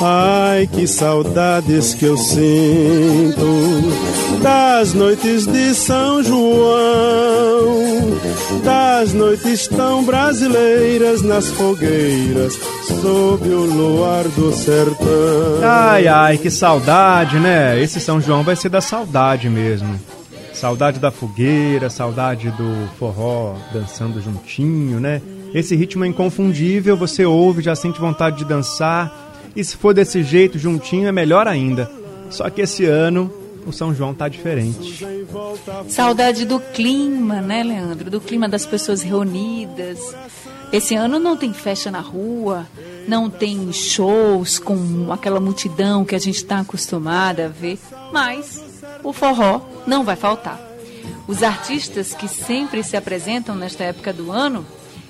Ai, que saudades que eu sinto das noites de São João, das noites tão brasileiras nas fogueiras, sob o luar do sertão. Ai, ai, que saudade, né? Esse São João vai ser da saudade mesmo. Saudade da fogueira, saudade do forró dançando juntinho, né? Esse ritmo é inconfundível, você ouve, já sente vontade de dançar e se for desse jeito, juntinho, é melhor ainda. Só que esse ano o São João tá diferente. Saudade do clima, né, Leandro? Do clima das pessoas reunidas. Esse ano não tem festa na rua, não tem shows com aquela multidão que a gente está acostumada a ver, mas o forró não vai faltar. Os artistas que sempre se apresentam nesta época do ano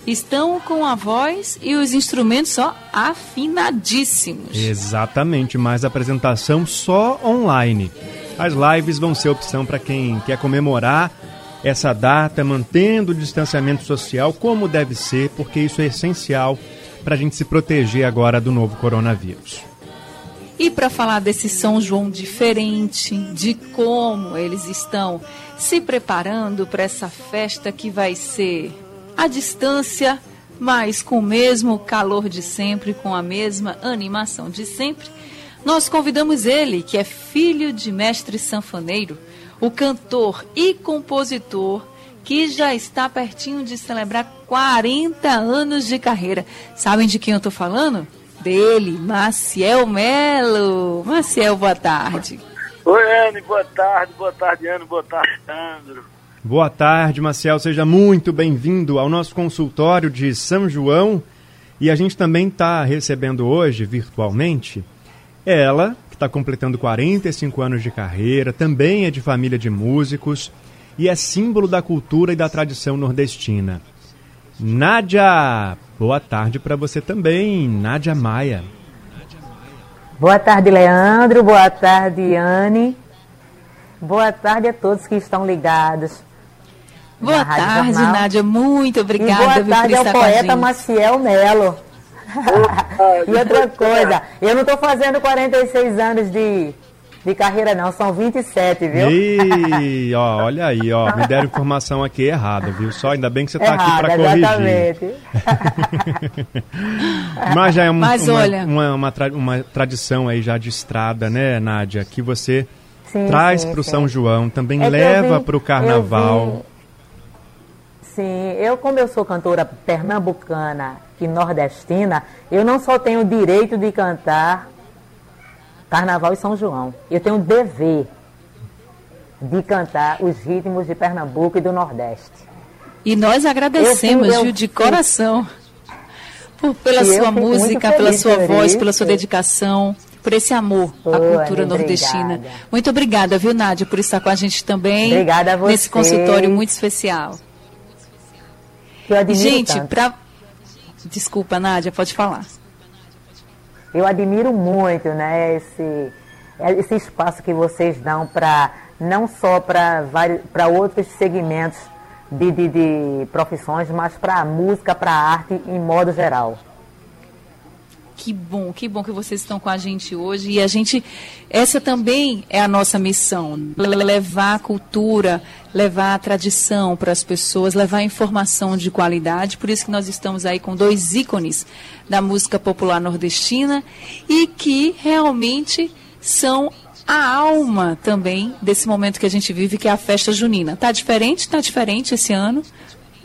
estão com a voz e os instrumentos só afinadíssimos. Exatamente, mas apresentação só online. As lives vão ser opção para quem quer comemorar essa data, mantendo o distanciamento social como deve ser, porque isso é essencial para a gente se proteger agora do novo coronavírus. E para falar desse São João diferente, de como eles estão se preparando para essa festa que vai ser à distância, mas com o mesmo calor de sempre, com a mesma animação de sempre, nós convidamos ele, que é filho de mestre sanfoneiro, o cantor e compositor, que já está pertinho de celebrar 40 anos de carreira. Sabem de quem eu estou falando? Dele, Maciel Melo. Maciel, boa tarde. Oi, Anne, boa tarde, boa tarde, Ana, boa tarde, Sandro. Boa tarde, Marcel. Seja muito bem-vindo ao nosso consultório de São João. E a gente também está recebendo hoje, virtualmente, ela, que está completando 45 anos de carreira, também é de família de músicos e é símbolo da cultura e da tradição nordestina. Nádia, boa tarde para você também, Nádia Maia. Boa tarde, Leandro. Boa tarde, Anne. Boa tarde a todos que estão ligados Boa tarde, Jornal. Nádia. Muito obrigada e boa tarde ao poeta Maciel Melo. e outra coisa, eu não estou fazendo 46 anos de, de carreira, não, são 27, viu? E, ó, olha aí, ó, me deram informação aqui errada, viu? Só ainda bem que você está aqui para corrigir. Exatamente. Mas já é um, Mas, uma, olha... uma, uma, tra uma, tradição aí já de estrada, né, Nádia? Que você sim, traz para o São João, também é leva para o carnaval. Sim, eu como eu sou cantora pernambucana e nordestina, eu não só tenho o direito de cantar Carnaval e São João, eu tenho o dever de cantar os ritmos de Pernambuco e do Nordeste. E nós agradecemos, Gil, de coração, por, pela sua música, pela sua voz, isso. pela sua dedicação, por esse amor à cultura nordestina. Muito obrigada, viu, Nádia, por estar com a gente também obrigada a você. nesse consultório muito especial que eu admiro Gente, tanto. pra... Desculpa, Nádia, pode falar. Eu admiro muito, né, esse, esse espaço que vocês dão para não só para outros segmentos de, de, de profissões, mas para a música, para a arte em modo geral. Que bom, que bom que vocês estão com a gente hoje. E a gente, essa também é a nossa missão: levar a cultura, levar a tradição para as pessoas, levar informação de qualidade. Por isso que nós estamos aí com dois ícones da música popular nordestina e que realmente são a alma também desse momento que a gente vive, que é a festa junina. Tá diferente? Tá diferente esse ano,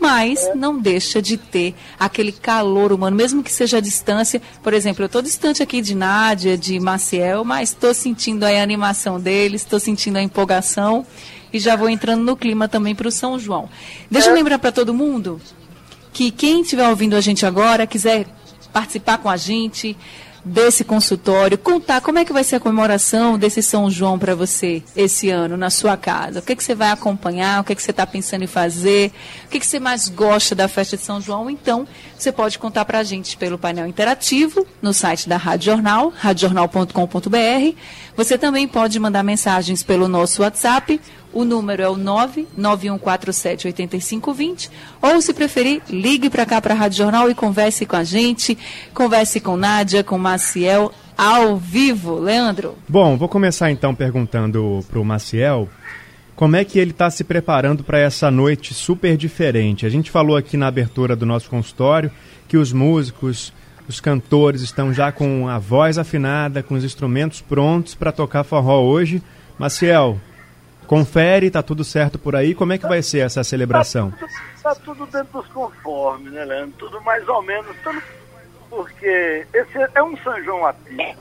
mas não deixa de ter aquele calor humano, mesmo que seja a distância. Por exemplo, eu estou distante aqui de Nádia, de Maciel, mas estou sentindo a animação deles, estou sentindo a empolgação e já vou entrando no clima também para o São João. Deixa eu lembrar para todo mundo que quem estiver ouvindo a gente agora, quiser participar com a gente, desse consultório, contar como é que vai ser a comemoração desse São João para você esse ano na sua casa. O que, é que você vai acompanhar, o que, é que você está pensando em fazer, o que, é que você mais gosta da festa de São João. Então, você pode contar para a gente pelo painel interativo no site da Rádio Jornal, radiojornal.com.br. Você também pode mandar mensagens pelo nosso WhatsApp, o número é o 991478520. Ou, se preferir, ligue para cá para a Rádio Jornal e converse com a gente. Converse com Nádia, com Maciel, ao vivo. Leandro? Bom, vou começar então perguntando para o Maciel como é que ele está se preparando para essa noite super diferente. A gente falou aqui na abertura do nosso consultório que os músicos, os cantores estão já com a voz afinada, com os instrumentos prontos para tocar forró hoje. Maciel, confere, tá tudo certo por aí. Como é que vai ser essa celebração? Tá tudo, tá tudo dentro dos conformes, né, Leandro? Tudo mais ou menos, tudo, porque esse é um São João ativo,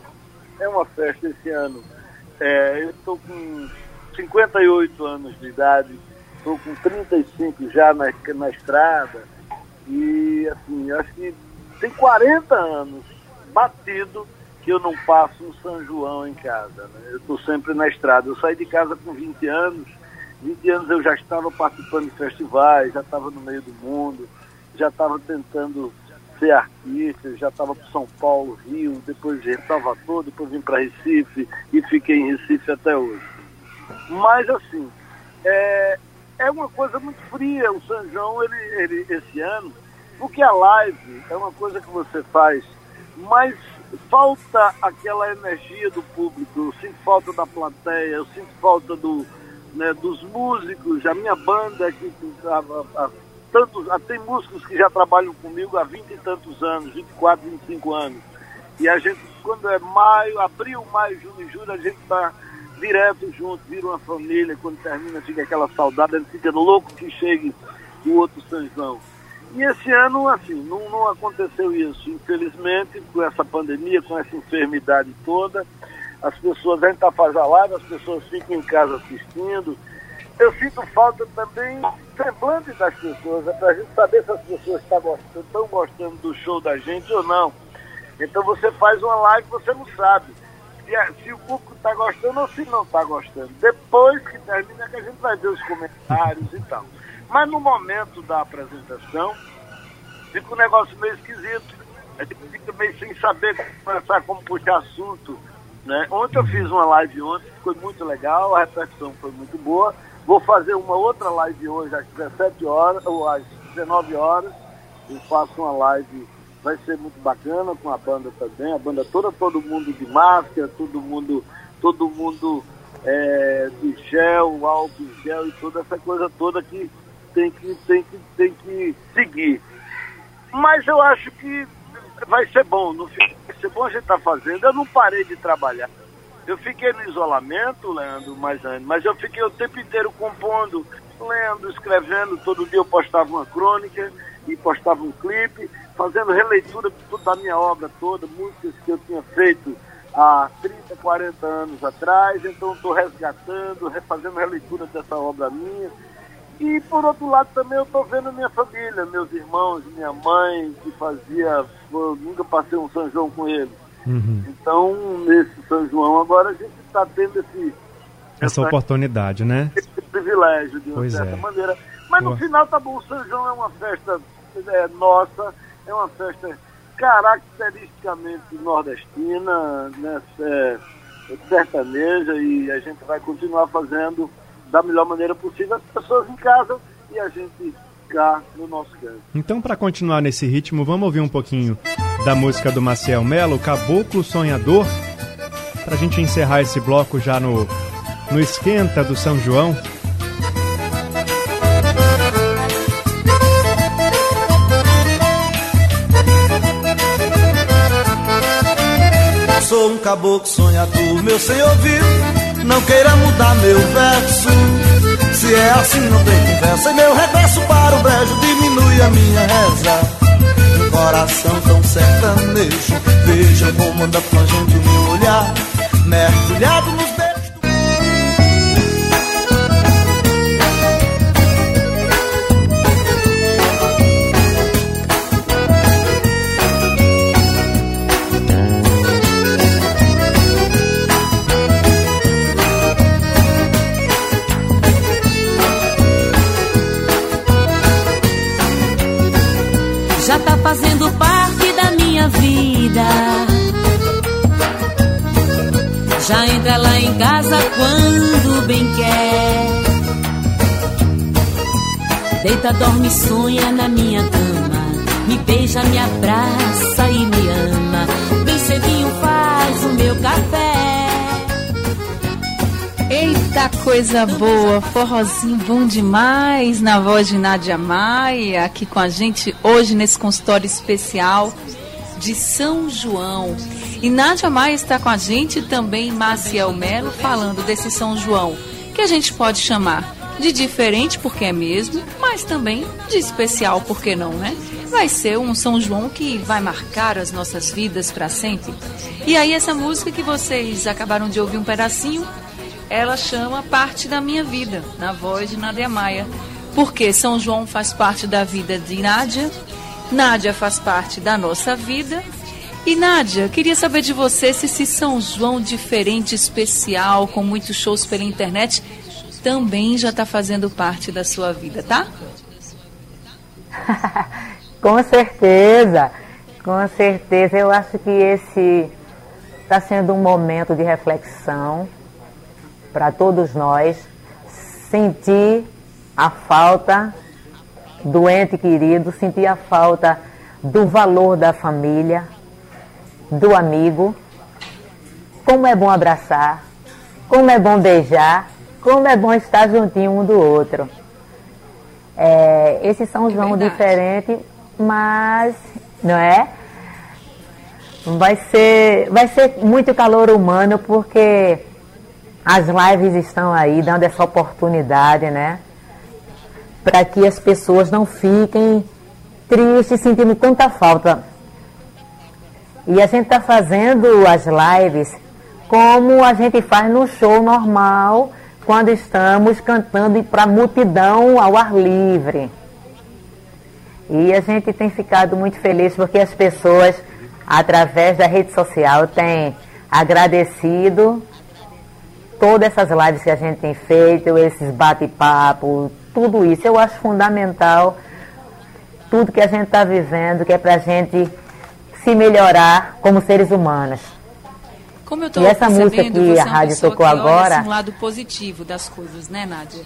é uma festa esse ano. É, eu estou com 58 anos de idade, estou com 35 já na, na estrada, e assim, acho que tem 40 anos batido que eu não passo um São João em casa. Né? Eu estou sempre na estrada. Eu saí de casa com 20 anos. 20 anos eu já estava participando de festivais, já estava no meio do mundo, já estava tentando ser artista, já estava para São Paulo, Rio, depois de Salvador, depois vim para Recife e fiquei em Recife até hoje. Mas assim, é, é uma coisa muito fria o São João ele, ele, esse ano, porque a live é uma coisa que você faz mais falta aquela energia do público, eu sinto falta da plateia, eu sinto falta do, né, dos músicos, a minha banda que a, a, tantos, tem músicos que já trabalham comigo há 20 e tantos anos, 24, 25 anos. E a gente, quando é maio, abril, maio, junho e julho, a gente está direto junto, vira uma família, quando termina fica aquela saudade, gente fica louco que chegue o outro São João. E esse ano, assim, não, não aconteceu isso. Infelizmente, com essa pandemia, com essa enfermidade toda, as pessoas, a gente está live, as pessoas ficam em casa assistindo. Eu sinto falta também semblante das pessoas, é para a gente saber se as pessoas estão gostando, estão gostando do show da gente ou não. Então você faz uma live você não sabe se, se o público está gostando ou se não está gostando. Depois que termina que a gente vai ver os comentários e tal. Mas no momento da apresentação, fica um negócio meio esquisito. A gente fica meio sem saber começar como puxar assunto. Né? Ontem eu fiz uma live ontem, foi muito legal, a repercussão foi muito boa. Vou fazer uma outra live hoje às 17 horas, ou às 19 horas. Eu faço uma live, vai ser muito bacana com a banda também, a banda toda, todo mundo de máscara, todo mundo, todo mundo é, de gel, álcool gel e toda essa coisa toda que tem que, tem que, tem que seguir. Mas eu acho que vai ser bom, no fim, vai ser bom a gente estar tá fazendo. Eu não parei de trabalhar. Eu fiquei no isolamento, Leandro, mais antes, mas eu fiquei o tempo inteiro compondo, lendo, escrevendo. Todo dia eu postava uma crônica e postava um clipe, fazendo releitura da minha obra toda, músicas que eu tinha feito há 30, 40 anos atrás. Então estou resgatando, refazendo releitura dessa obra minha e por outro lado também eu estou vendo minha família, meus irmãos, minha mãe, que fazia. Eu nunca passei um São João com eles. Uhum. Então, nesse São João, agora a gente está tendo esse, essa, essa, oportunidade, né? Esse privilégio, de uma pois certa é. maneira. Mas no final tá bom, o São João é uma festa é, nossa, é uma festa caracteristicamente nordestina, né, é, sertaneja, e a gente vai continuar fazendo da melhor maneira possível, as pessoas em casa e a gente cá no nosso canto. Então, para continuar nesse ritmo, vamos ouvir um pouquinho da música do Maciel Melo, Caboclo Sonhador, para a gente encerrar esse bloco já no, no esquenta do São João. Sou um caboclo sonhador, meu senhor viu não queira mudar meu verso. Se é assim, não tem conversa. E meu regresso para o brejo diminui a minha reza. Um coração tão sertanejo. Vejam como anda plangendo meu olhar. Mergulhado nos Deita, dorme, sonha na minha cama. Me beija, me abraça e me ama. Bem cedinho faz o meu café. Eita coisa boa, forrozinho bom demais na voz de Nádia Maia, aqui com a gente hoje nesse consultório especial de São João. E Nádia Maia está com a gente também Maciel Melo falando desse São João, que a gente pode chamar de diferente porque é mesmo, mas também de especial porque não, né? Vai ser um São João que vai marcar as nossas vidas para sempre. E aí essa música que vocês acabaram de ouvir um pedacinho, ela chama Parte da Minha Vida, na voz de Nádia Maia. Porque São João faz parte da vida de Nádia, Nádia faz parte da nossa vida. E Nádia, queria saber de você se esse São João diferente, especial, com muitos shows pela internet, também já está fazendo parte da sua vida, tá? com certeza, com certeza. Eu acho que esse está sendo um momento de reflexão para todos nós. Sentir a falta do ente querido, sentir a falta do valor da família, do amigo. Como é bom abraçar, como é bom beijar, como é bom estar juntinho um do outro. É, esse São João Verdade. diferente, mas não é? Vai ser, vai ser muito calor humano porque as lives estão aí dando essa oportunidade, né? Para que as pessoas não fiquem tristes, sentindo tanta falta. E a gente está fazendo as lives como a gente faz no show normal quando estamos cantando para a multidão ao ar livre. E a gente tem ficado muito feliz porque as pessoas, através da rede social, têm agradecido todas essas lives que a gente tem feito, esses bate-papo, tudo isso. Eu acho fundamental tudo que a gente está vivendo, que é para a gente se melhorar como seres humanos. Como eu e música que a rádio tocou agora. Olha, um lado positivo das coisas, né, Nádia?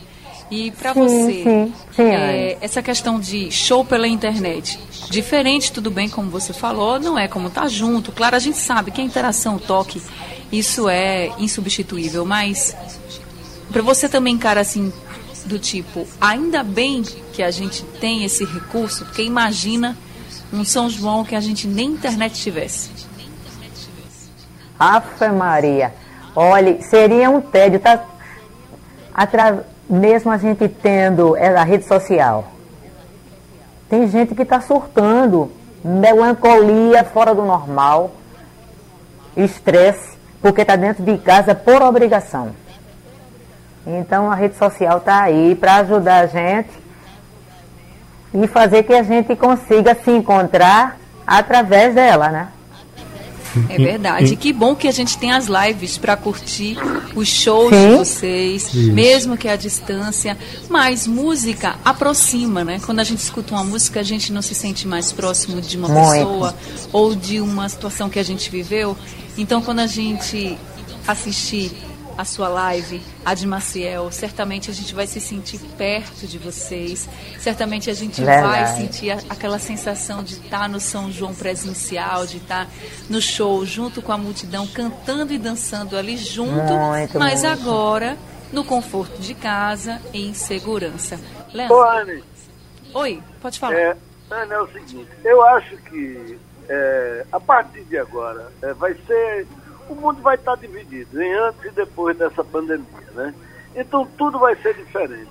E para você, sim, sim, é, essa questão de show pela internet, diferente, tudo bem, como você falou, não é como tá junto. Claro, a gente sabe que a interação, o toque, isso é insubstituível, mas para você também, cara, assim, do tipo, ainda bem que a gente tem esse recurso, porque imagina um São João que a gente nem internet tivesse. Ave Maria. Olha, seria um tédio, tá? Atra... Mesmo a gente tendo a rede social. Tem gente que está surtando, melancolia fora do normal, estresse, porque está dentro de casa por obrigação. Então a rede social está aí para ajudar a gente e fazer que a gente consiga se encontrar através dela, né? É verdade. Que bom que a gente tem as lives para curtir os shows Sim. de vocês, Isso. mesmo que à distância. Mas música aproxima, né? Quando a gente escuta uma música, a gente não se sente mais próximo de uma Muito. pessoa ou de uma situação que a gente viveu. Então, quando a gente assistir a sua live, a de Maciel. Certamente a gente vai se sentir perto de vocês. Certamente a gente Verdade. vai sentir a, aquela sensação de estar no São João presencial, de estar no show junto com a multidão, cantando e dançando ali junto, muito, mas muito. agora no conforto de casa, em segurança. Leandro. Ô, Anne. Oi, pode falar. É, Anne, é o seguinte, eu acho que é, a partir de agora é, vai ser o mundo vai estar dividido em antes e depois dessa pandemia, né? Então tudo vai ser diferente.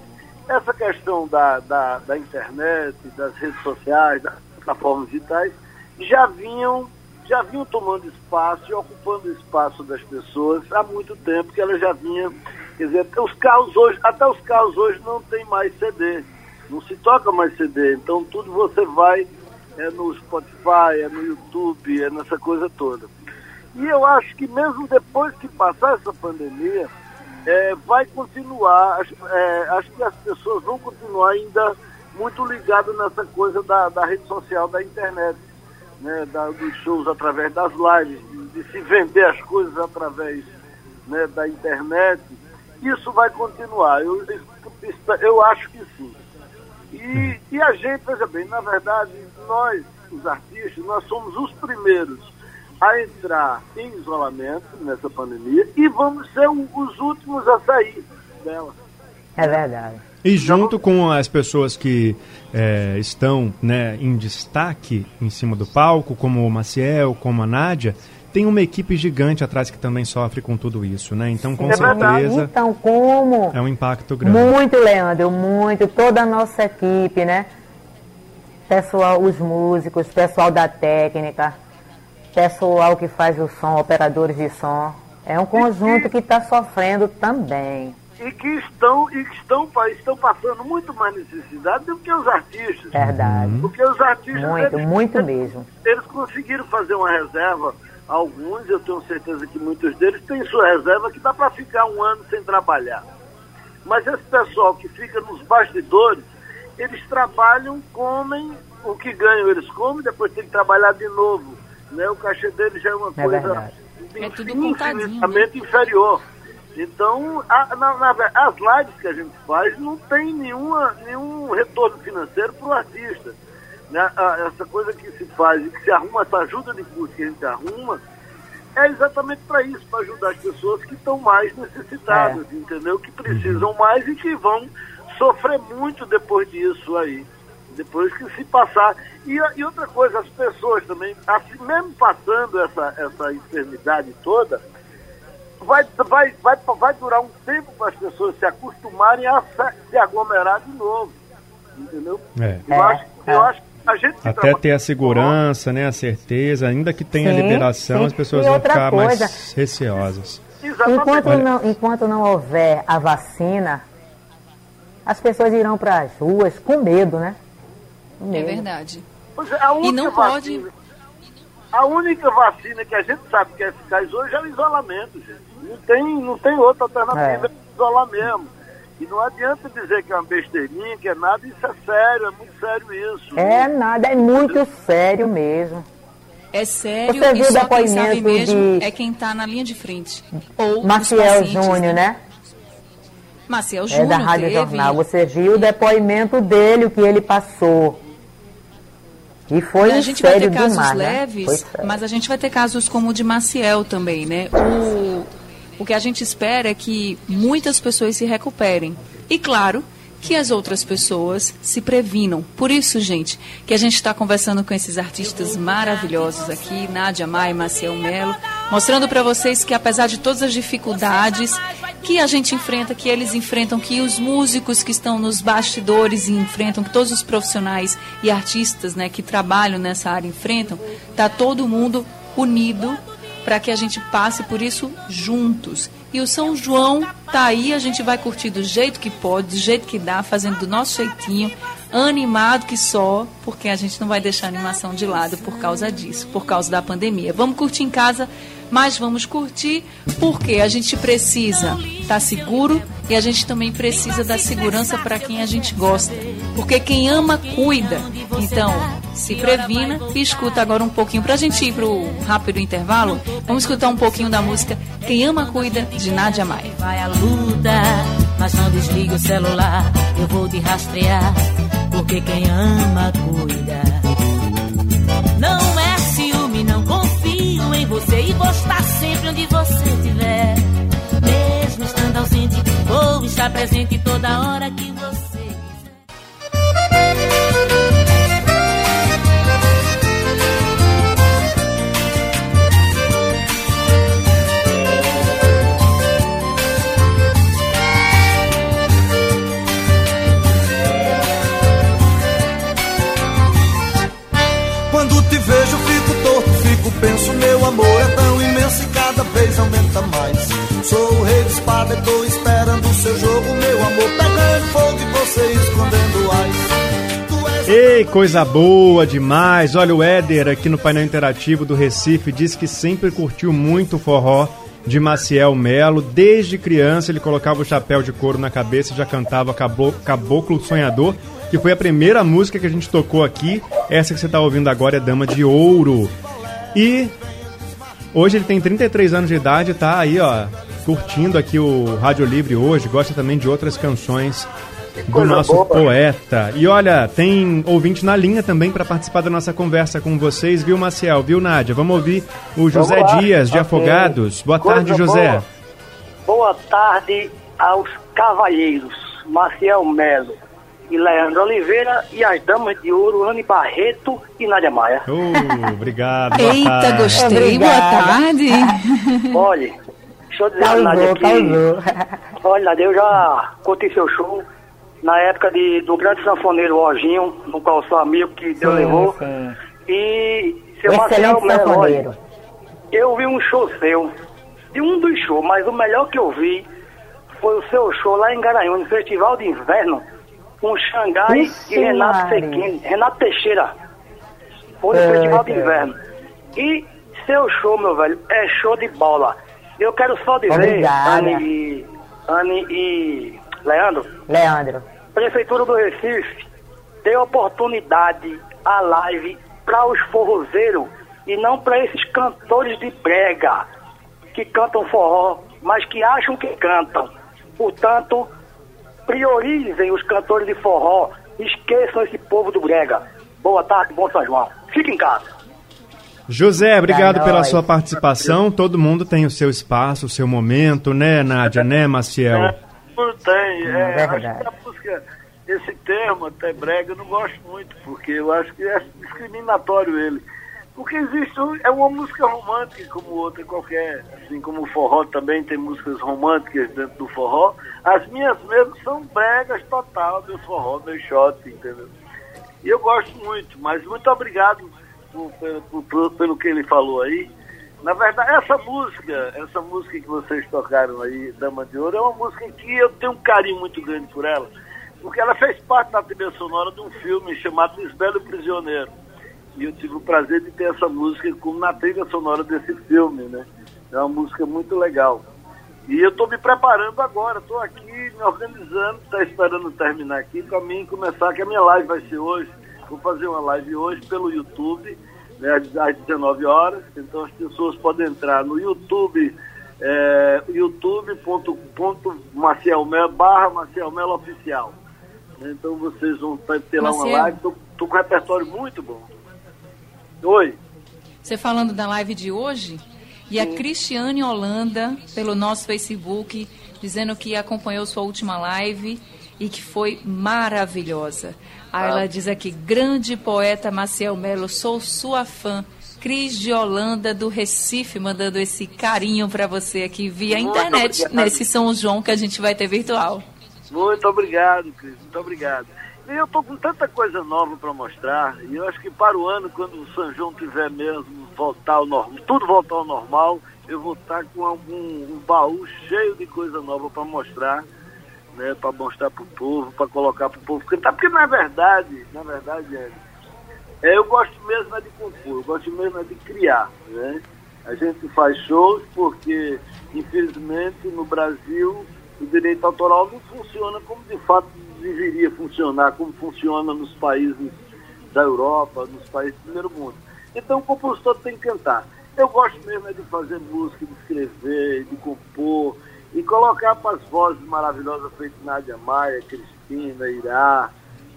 Essa questão da, da, da internet, das redes sociais, das plataformas digitais, já vinham, já vinham tomando espaço e ocupando o espaço das pessoas há muito tempo que elas já vinham, quer dizer, os carros hoje, até os carros hoje não tem mais CD, não se toca mais CD, então tudo você vai é no Spotify, é no YouTube, é nessa coisa toda. E eu acho que mesmo depois que passar essa pandemia, é, vai continuar, é, acho, que as pessoas vão continuar ainda muito ligadas nessa coisa da, da rede social, da internet, né, da, dos shows através das lives, de, de, se vender as coisas através né, da internet. isso vai continuar. Eu, eu acho que sim. E, e a gente, veja bem, na verdade, nós, os artistas, nós somos os primeiros a entrar em isolamento nessa pandemia e vamos ser os últimos a sair dela. É verdade. E junto com as pessoas que é, estão né, em destaque em cima do palco, como o Maciel, como a Nádia, tem uma equipe gigante atrás que também sofre com tudo isso, né? Então, com é certeza. Então, como? É um impacto grande. Muito, Leandro, muito. Toda a nossa equipe, né? Pessoal, os músicos, pessoal da técnica, pessoal que faz o som, operadores de som. É um conjunto que está sofrendo também. E que estão, e que estão, estão passando muito mais necessidade do que os artistas. Verdade. Porque os artistas. Muito, eles, muito mesmo. Eles conseguiram fazer uma reserva Alguns, eu tenho certeza que muitos deles têm sua reserva que dá para ficar um ano sem trabalhar. Mas esse pessoal que fica nos bastidores, eles trabalham, comem, o que ganham eles comem, depois tem que trabalhar de novo. Né? O cachê deles já é uma é coisa é infinitamente né? inferior. Então, a, na, na, as lives que a gente faz não tem nenhuma, nenhum retorno financeiro para o artista né, essa coisa que se faz, que se arruma, essa ajuda de custo que a gente arruma, é exatamente para isso, para ajudar as pessoas que estão mais necessitadas, é. entendeu? Que precisam mais e que vão sofrer muito depois disso aí. Depois que se passar. E, e outra coisa, as pessoas também, assim, mesmo passando essa, essa enfermidade toda, vai, vai, vai, vai durar um tempo para as pessoas se acostumarem a se aglomerar de novo. Entendeu? É. Eu, acho, eu acho que até ter a segurança, né, a certeza, ainda que tenha sim, liberação, sim. as pessoas vão ficar coisa, mais receosas. Enquanto não, enquanto não houver a vacina, as pessoas irão para as ruas com medo, né? É verdade. É, e não vacina, pode. A única vacina que a gente sabe que é eficaz hoje é o isolamento, gente. Não tem, não tem outra alternativa, é. isolar mesmo. E não adianta dizer que é uma besteirinha, que é nada, isso é sério, é muito sério isso. É nada, é muito sério mesmo. É sério Você viu e só quem sabe mesmo de... é quem está na linha de frente. Ou Maciel Júnior, né? Maciel Júnior. É da Rádio teve... Jornal. Você viu o depoimento dele, o que ele passou. E foi a gente vai ter casos demais, né? leves, né? mas a gente vai ter casos como o de Maciel também, né? O o que a gente espera é que muitas pessoas se recuperem. E claro, que as outras pessoas se previnam. Por isso, gente, que a gente está conversando com esses artistas maravilhosos aqui, Nádia Maia e Maciel Melo, mostrando para vocês que apesar de todas as dificuldades que a gente enfrenta, que eles enfrentam, que os músicos que estão nos bastidores enfrentam, que todos os profissionais e artistas né, que trabalham nessa área enfrentam, está todo mundo unido para que a gente passe por isso juntos. E o São João tá aí, a gente vai curtir do jeito que pode, do jeito que dá, fazendo do nosso jeitinho, animado que só, porque a gente não vai deixar a animação de lado por causa disso, por causa da pandemia. Vamos curtir em casa, mas vamos curtir porque a gente precisa estar tá seguro e a gente também precisa da segurança para quem a gente gosta. Porque quem ama, cuida. Então, se previna e escuta agora um pouquinho. Para a gente ir para o rápido intervalo, vamos escutar um pouquinho da música Quem Ama, Cuida, de Nádia Maia. Vai a luta, mas não desliga o celular. Eu vou te rastrear, porque quem ama, cuida. Você e vou estar sempre onde você estiver. Mesmo estando ausente, vou estar presente toda hora que amor é tão imenso e cada vez aumenta mais. Sou o rei de espada e tô esperando o seu jogo, meu amor, pegando fogo e você escondendo ais. Ei, coisa boa demais! Olha, o Éder aqui no painel interativo do Recife diz que sempre curtiu muito o forró de Maciel Melo. Desde criança ele colocava o chapéu de couro na cabeça e já cantava Caboclo Sonhador, que foi a primeira música que a gente tocou aqui. Essa que você está ouvindo agora é Dama de Ouro. E hoje ele tem 33 anos de idade, tá aí, ó, curtindo aqui o Rádio Livre hoje, gosta também de outras canções do nosso boa. poeta. E olha, tem ouvinte na linha também para participar da nossa conversa com vocês, viu, Maciel? Viu, Nádia? Vamos ouvir o José. Dias, de Ok. Afogados. Boa Coisa tarde, José. boa. Boa tarde aos cavalheiros Maciel Melo e Leandro Oliveira e as damas de ouro Anne Barreto e Nádia Maia. Oh, obrigado. boa Eita, tarde. gostei. Boa Obrigada. tarde. Olha, deixa eu dizer a Nádia Causou, que... causou. Olha, Nádia, eu já curti seu show na época de, do grande sanfoneiro Orginho, no qual sou amigo que Deus Sim, levou. sim. E seu Marcelo Melo, olha, sanfoneiro. Eu vi um show seu, de um dos shows, mas o melhor que eu vi foi o seu show lá em Garanhuns, no Festival de Inverno, com Xangai e Renato Renato Teixeira. Foi no É, Festival de. Inverno. E seu show, meu velho, é show de bola. Eu quero só dizer, Obrigada. Anne e, Anne e Leandro, Leandro. Prefeitura do Recife dê oportunidade à live para os forrozeiros e não para esses cantores de brega que cantam forró, mas que acham que cantam. Portanto, priorizem os cantores de forró, esqueçam esse povo do brega. Boa tarde, bom São João. Fique em casa. José, obrigado pela sua participação. Todo mundo tem o seu espaço, o seu momento, né, Nádia, né, Maciel? Não tem. É É, acho verdade. música, esse termo, até brega, eu não gosto muito, porque eu acho que é discriminatório ele. Porque existe, um- é uma música romântica como outra qualquer, assim como o forró também tem músicas românticas dentro do forró. As minhas mesmo são bregas total, meu forró, meu shot, entendeu? E eu gosto muito, mas muito obrigado por- por- por- pelo que ele falou aí. Na verdade, essa música, essa música que vocês tocaram aí, Dama de Ouro, é uma música que eu tenho um carinho muito grande por ela, porque ela fez parte da trilha sonora de um filme chamado Lisbelo Prisioneiro. E eu tive o prazer de ter essa música como na trilha sonora desse filme, né? É uma música muito legal. E eu estou me preparando agora, estou aqui me organizando, está esperando terminar aqui para mim começar, que a minha live vai ser hoje. Vou fazer uma live hoje pelo YouTube, né, às às 19 horas. Então as pessoas podem entrar no YouTube, é, youtube.macielmelo barra Maciel Melo Oficial. Então vocês vão ter lá uma live, estou com um repertório muito bom. Oi. Você falando da live de hoje, e a Cristiane Holanda, pelo nosso Facebook, dizendo que acompanhou sua última live e que foi maravilhosa. Aí ela diz aqui, grande poeta Maciel Melo, sou sua fã. Cris de Holanda do Recife mandando esse carinho para você aqui via Muito internet obrigado. nesse São João que a gente vai ter virtual. Muito obrigado, Cris. Muito obrigado. E eu tô com tanta coisa nova para mostrar. E eu acho que para o ano, quando o São João tiver mesmo voltar ao normal, tudo voltar ao normal, eu vou estar com algum um baú cheio de coisa nova para mostrar, né? Para mostrar pro povo, para colocar pro povo cantar. Porque na verdade, na verdade, é, é, eu gosto mesmo é de compor, eu gosto mesmo é de criar, né? A gente faz shows porque, infelizmente, no Brasil o direito autoral não funciona como de fato deveria funcionar, como funciona nos países da Europa, nos países do primeiro mundo. Então o compositor tem que cantar. Eu gosto mesmo é de fazer música, de escrever, de compor e colocar para as vozes maravilhosas feitas Nádia Maia, Cristina, Irá,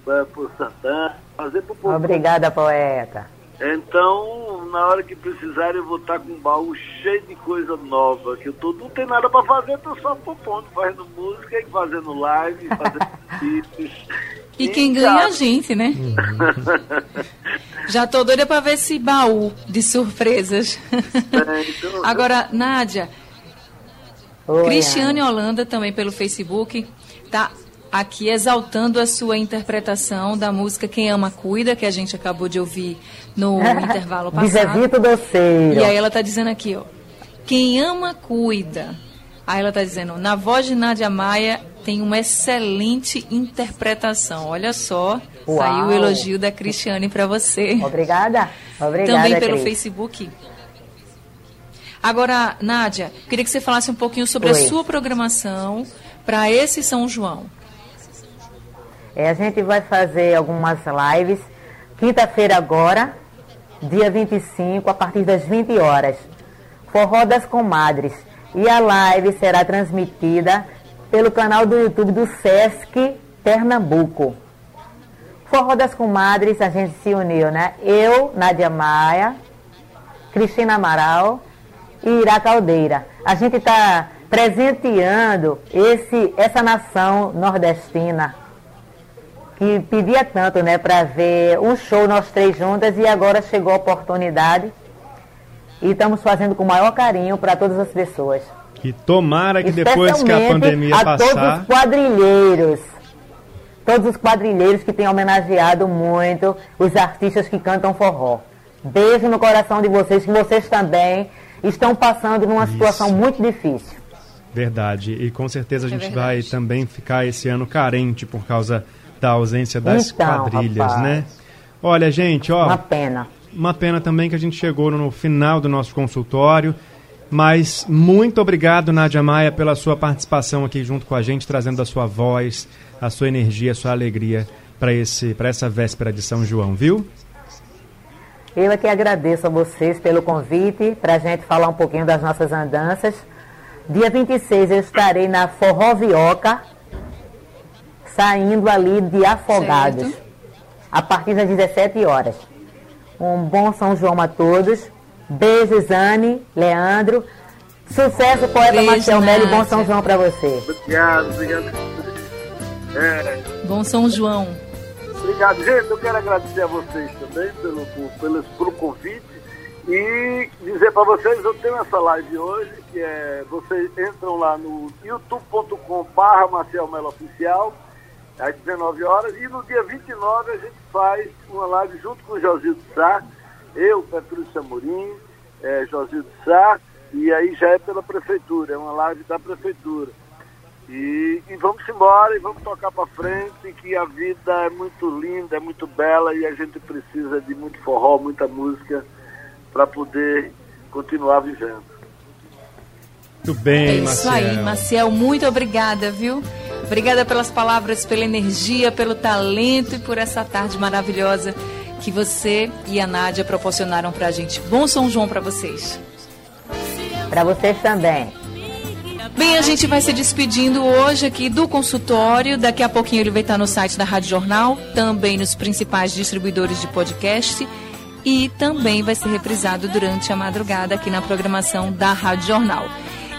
para o Santana, fazer para o povo Obrigada, poeta. Então, na hora que precisar, eu vou estar com um baú cheio de coisa nova. Que eu tô, não tem nada para fazer, tô só compondo, fazendo música, e fazendo live, fazendo vídeos. E quem ganha é a gente, né? Já tô doida para ver esse baú de surpresas. É, então, Agora, Nádia, Oi, Cristiane Holanda também pelo Facebook tá aqui exaltando a sua interpretação da música Quem Ama Cuida, que a gente acabou de ouvir no intervalo passado. Bisevito doceiro. E aí ela tá dizendo aqui, ó. Quem ama, cuida. Aí ela tá dizendo, na voz de Nádia Maia tem uma excelente interpretação. Olha só, Uau. saiu o elogio da Cristiane para você. Obrigada. Obrigada, Também pelo Cris. Facebook. Agora, Nádia, queria que você falasse um pouquinho sobre Oi. a sua programação para esse São João. É, a gente vai fazer algumas lives. Quinta-feira agora, dia 25, a partir das 20 horas. Forró das Comadres. E a live será transmitida pelo canal do YouTube do Sesc Pernambuco. Forró das Comadres, a gente se uniu, né? Eu, Nádia Maia, Cristina Amaral e Ira Caldeira. A gente está presenteando esse, essa nação nordestina que pedia tanto, né, para ver um show nós três juntas e agora chegou a oportunidade e estamos fazendo com o maior carinho para todas as pessoas. E tomara que depois que a pandemia a passar... todos os quadrilheiros, todos os quadrilheiros que têm homenageado muito os artistas que cantam forró. Beijo no coração de vocês, que vocês também estão passando numa Isso. situação muito difícil. Verdade. E com certeza a é gente é vai também ficar esse ano carente por causa da ausência das então, quadrilhas, rapaz, né? Olha, gente, ó. Uma pena. Uma pena também que a gente chegou no final do nosso consultório. Mas muito obrigado, Nádia Maia, pela sua participação aqui junto com a gente, trazendo a sua voz, a sua energia, a sua alegria para essa véspera de São João, viu? Eu é que agradeço a vocês pelo convite para a gente falar um pouquinho das nossas andanças. Dia 26 eu estarei na Forrovioca, saindo ali de Afogados, certo. a partir das 17 horas. Um bom São João a todos. Beijos, Anne, Leandro. Sucesso, poeta Marcel Melo bom São João para você. Obrigado, obrigado. É. Bom São João. Obrigado, gente. Eu quero agradecer a vocês também pelo, pelo, pelo convite e dizer para vocês, eu tenho essa live hoje, que é, vocês entram lá no youtube.com barra Marcel Melo Oficial, às 19 horas, e no dia 29 a gente faz uma live junto com o Josildo Sá, eu, Petrúcio Amorim, é, Josildo Sá, e aí já é pela prefeitura, é uma live da prefeitura. E, e vamos embora e vamos tocar para frente, que a vida é muito linda, é muito bela e a gente precisa de muito forró, muita música para poder continuar vivendo. Muito bem, é isso Maciel. aí, Maciel, muito obrigada, viu? Obrigada pelas palavras, pela energia, pelo talento e por essa tarde maravilhosa que você e a Nádia proporcionaram para a gente. Bom São João para vocês. Para vocês também. Bem, a gente vai se despedindo hoje aqui do consultório. Daqui a pouquinho ele vai estar no site da Rádio Jornal, também nos principais distribuidores de podcast e também vai ser reprisado durante a madrugada aqui na programação da Rádio Jornal.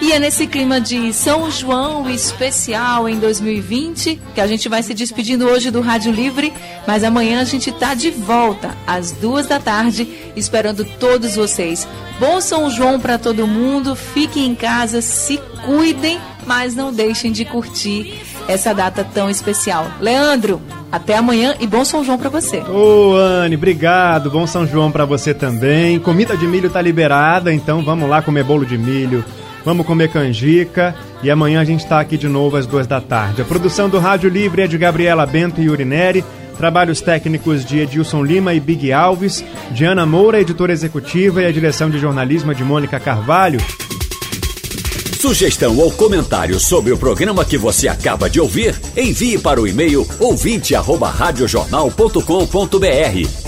E é nesse clima de São João especial em 2020 que a gente vai se despedindo hoje do Rádio Livre, mas amanhã a gente está de volta às duas da tarde, esperando todos vocês. Bom São João para todo mundo, fiquem em casa, se cuidem, mas não deixem de curtir essa data tão especial. Leandro, até amanhã e bom São João para você. Ô, Anne, obrigado. Bom São João para você também. Comida de milho tá liberada, então vamos lá comer bolo de milho Vamos comer canjica e amanhã a gente está aqui de novo às duas da tarde. A produção do Rádio Livre é de Gabriela Bento e Urineri. Trabalhos técnicos de Edilson Lima e Big Alves, Diana Moura, editora executiva, e a direção de jornalismo é de Mônica Carvalho. Sugestão ou comentário sobre o programa que você acaba de ouvir, envie para o e-mail ouvinte@radiojornal.com.br